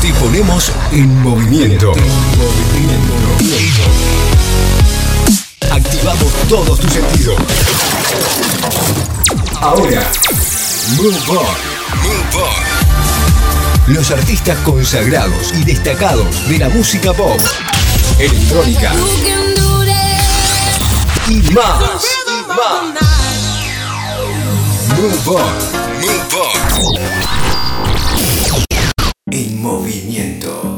Te ponemos en movimiento. Activamos todos tus sentidos. Ahora, Move On. Move On. Los artistas consagrados y destacados de la música pop, electrónica y más. Y más. Move On. Move On. En movimiento.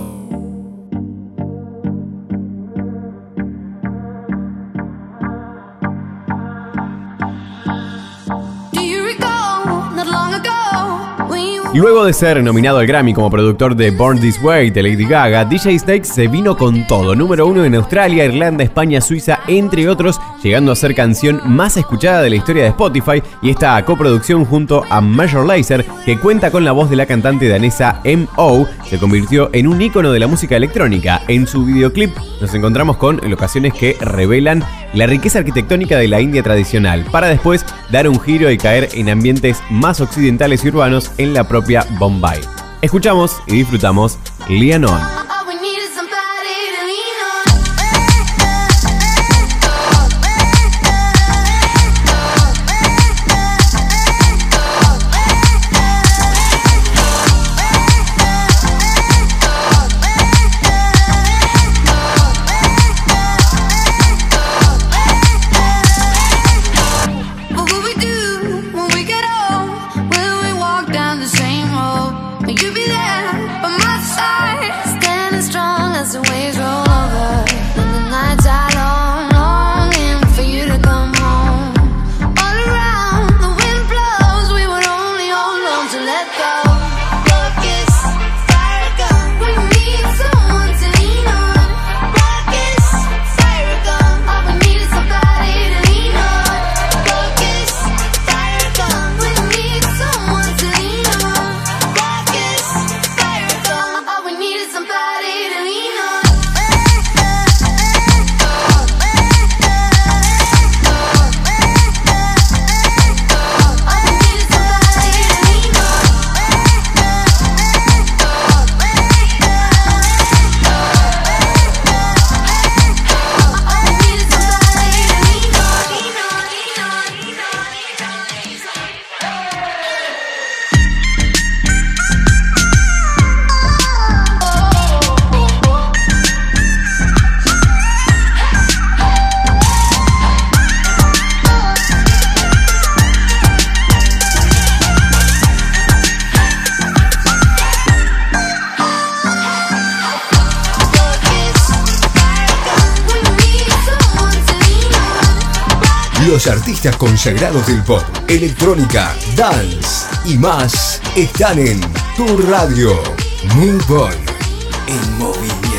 Luego de ser nominado al Grammy como productor de Born This Way de Lady Gaga, DJ Snake se vino con todo, número uno en Australia, Irlanda, España, Suiza, entre otros, llegando a ser canción más escuchada de la historia de Spotify y esta coproducción junto a Major Lazer, que cuenta con la voz de la cantante danesa M.O., se convirtió en un ícono de la música electrónica. En su videoclip nos encontramos con locaciones que revelan la riqueza arquitectónica de la India tradicional, para después dar un giro y caer en ambientes más occidentales y urbanos en la propia Bombay. Escuchamos y disfrutamos Lianon. Los artistas consagrados del pop, electrónica, dance y más están en tu radio. Move on.